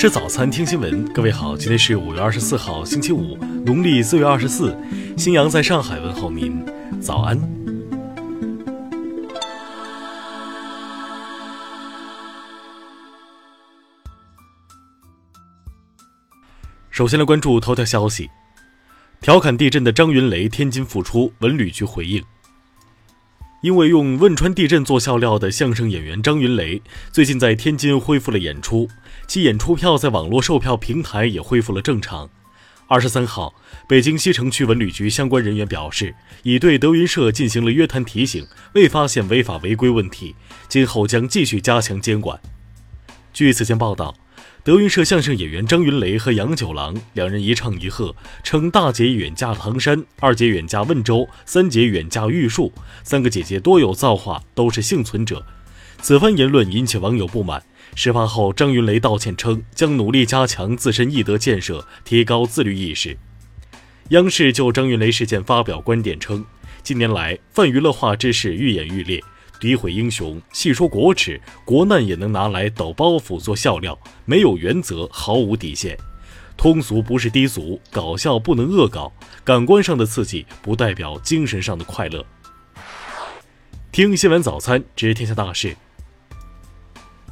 吃早餐，听新闻。各位好，今天是五月二十四号，星期五，农历四月二十四。新阳在上海问候您，早安。首先来关注头条消息：调侃地震的张云雷天津复出，文旅局回应。因为用汶川地震做笑料的相声演员张云雷，最近在天津恢复了演出，其演出票在网络售票平台也恢复了正常。二十三号，北京西城区文旅局相关人员表示，已对德云社进行了约谈提醒，未发现违法违规问题，今后将继续加强监管。据此前报道。德云社相声演员张云雷和杨九郎两人一唱一和，称大姐远嫁唐山，二姐远嫁温州，三姐远嫁玉树，三个姐姐多有造化，都是幸存者。此番言论引起网友不满。事发后，张云雷道歉称将努力加强自身艺德建设，提高自律意识。央视就张云雷事件发表观点称，近年来泛娱乐化之势愈演愈烈。诋毁英雄，戏说国耻，国难也能拿来抖包袱做笑料，没有原则，毫无底线。通俗不是低俗，搞笑不能恶搞，感官上的刺激不代表精神上的快乐。听新闻早餐知天下大事。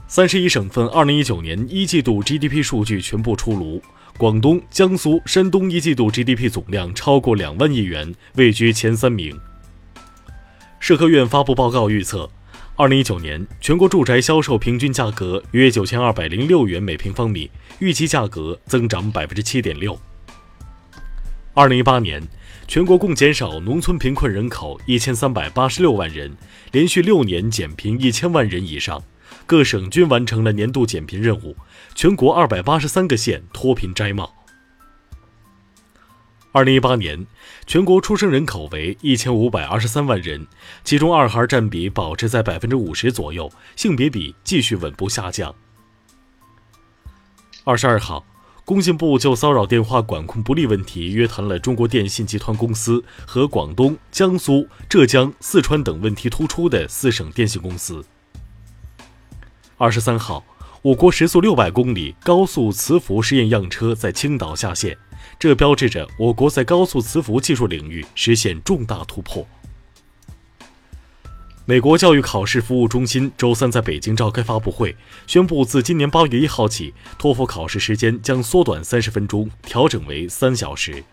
三十一省份二零一九年一季度 GDP 数据全部出炉，广东、江苏、山东一季度 GDP 总量超过两万亿元，位居前三名。社科院发布报告预测，二零一九年全国住宅销售平均价格约九千二百零六元每平方米，预期价格增长百分之七点六。二零一八年，全国共减少农村贫困人口一千三百八十六万人，连续六年减贫一千万人以上，各省均完成了年度减贫任务，全国二百八十三个县脱贫摘帽。二零一八年，全国出生人口为一千五百二十三万人，其中二孩占比保持在百分之五十左右，性别比继续稳步下降。二十二号，工信部就骚扰电话管控不力问题约谈了中国电信集团公司和广东、江苏、浙江、四川等问题突出的四省电信公司。二十三号，我国时速六百公里高速磁浮试验样车在青岛下线。这标志着我国在高速磁浮技术领域实现重大突破。美国教育考试服务中心周三在北京召开发布会，宣布自今年八月一号起，托福考试时间将缩短三十分钟，调整为三小时。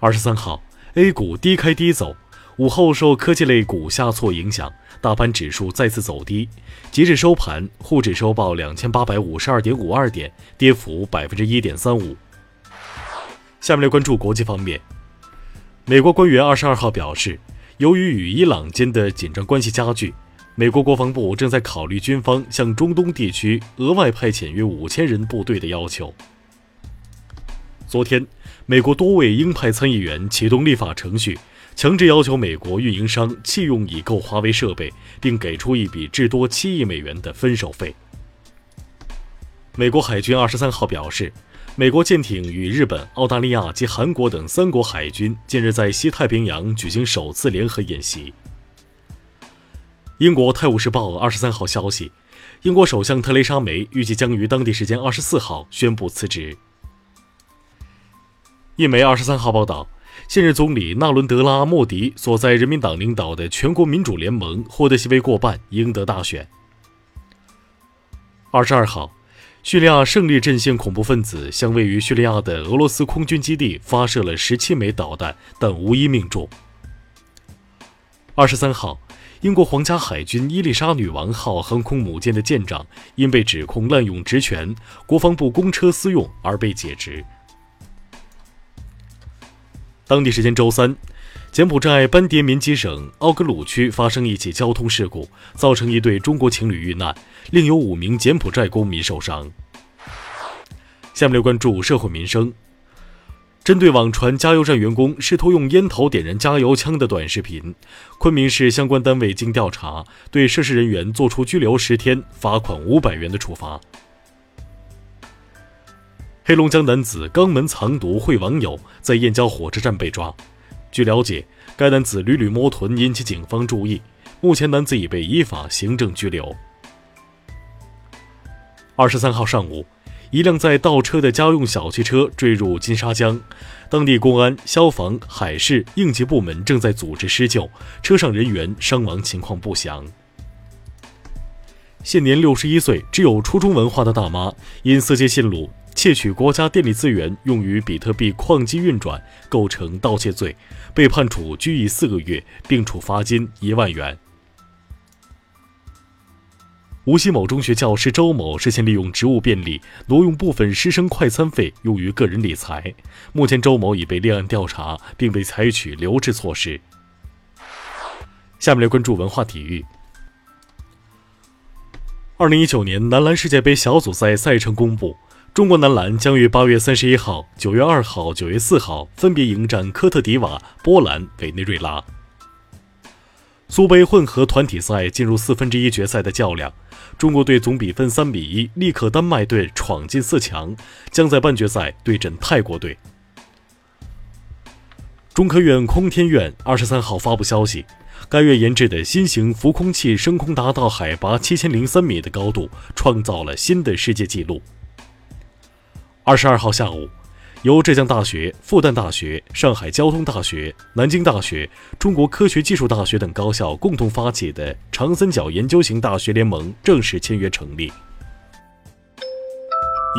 二十三号，A 股低开低走，午后受科技类股下挫影响，大盘指数再次走低。截至收盘，沪指收报两千八百五十二点五二点，跌幅百分之一点三五。下面来关注国际方面。美国官员二十二号表示，由于与伊朗间的紧张关系加剧，美国国防部正在考虑军方向中东地区额外派遣约五千人部队的要求。昨天，美国多位鹰派参议员启动立法程序。强制要求美国运营商弃用已购华为设备，并给出一笔至多七亿美元的分手费。美国海军二十三号表示，美国舰艇与日本、澳大利亚及韩国等三国海军近日在西太平洋举行首次联合演习。英国《泰晤士报》二十三号消息，英国首相特蕾莎梅预计将于当地时间二十四号宣布辞职。印媒二十三号报道。现任总理纳伦德拉·莫迪所在人民党领导的全国民主联盟获得席位过半，赢得大选。二十二号，叙利亚胜利阵线恐怖分子向位于叙利亚的俄罗斯空军基地发射了十七枚导弹，但无一命中。二十三号，英国皇家海军伊丽莎女王号航空母舰的舰长因被指控滥用职权、国防部公车私用而被解职。当地时间周三，柬埔寨班迭民吉省奥格鲁区发生一起交通事故，造成一对中国情侣遇难，另有五名柬埔寨公民受伤。下面来关注社会民生。针对网传加油站员工试图用烟头点燃加油枪的短视频，昆明市相关单位经调查，对涉事人员作出拘留十天、罚款五百元的处罚。黑龙江男子肛门藏毒会网友在燕郊火车站被抓。据了解，该男子屡屡摸臀引起警方注意，目前男子已被依法行政拘留。二十三号上午，一辆在倒车的家用小汽车坠入金沙江，当地公安、消防、海事、应急部门正在组织施救，车上人员伤亡情况不详。现年六十一岁、只有初中文化的大妈，因色戒线路、窃取国家电力资源用于比特币矿机运转，构成盗窃罪，被判处拘役四个月，并处罚金一万元。无锡某中学教师周某涉嫌利用职务便利挪用部分师生快餐费用于个人理财，目前周某已被立案调查，并被采取留置措施。下面来关注文化体育。二零一九年男篮世界杯小组赛赛程公布，中国男篮将于八月三十一号、九月二号、九月四号分别迎战科特迪瓦、波兰、委内瑞拉。苏杯混合团体赛进入四分之一决赛的较量，中国队总比分三比一力克丹麦队，闯进四强，将在半决赛对阵泰国队。中科院空天院二十三号发布消息，该院研制的新型浮空器升空达到海拔七千零三米的高度，创造了新的世界纪录。二十二号下午。由浙江大学、复旦大学、上海交通大学、南京大学、中国科学技术大学等高校共同发起的长三角研究型大学联盟正式签约成立。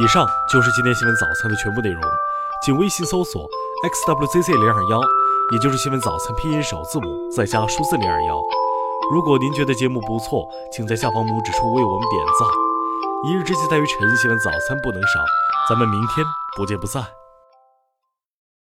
以上就是今天新闻早餐的全部内容，请微信搜索 xwzc 零二幺，也就是新闻早餐拼音首字母再加数字零二幺。如果您觉得节目不错，请在下方拇指处为我们点赞。一日之计在于晨，新闻早餐不能少，咱们明天不见不散。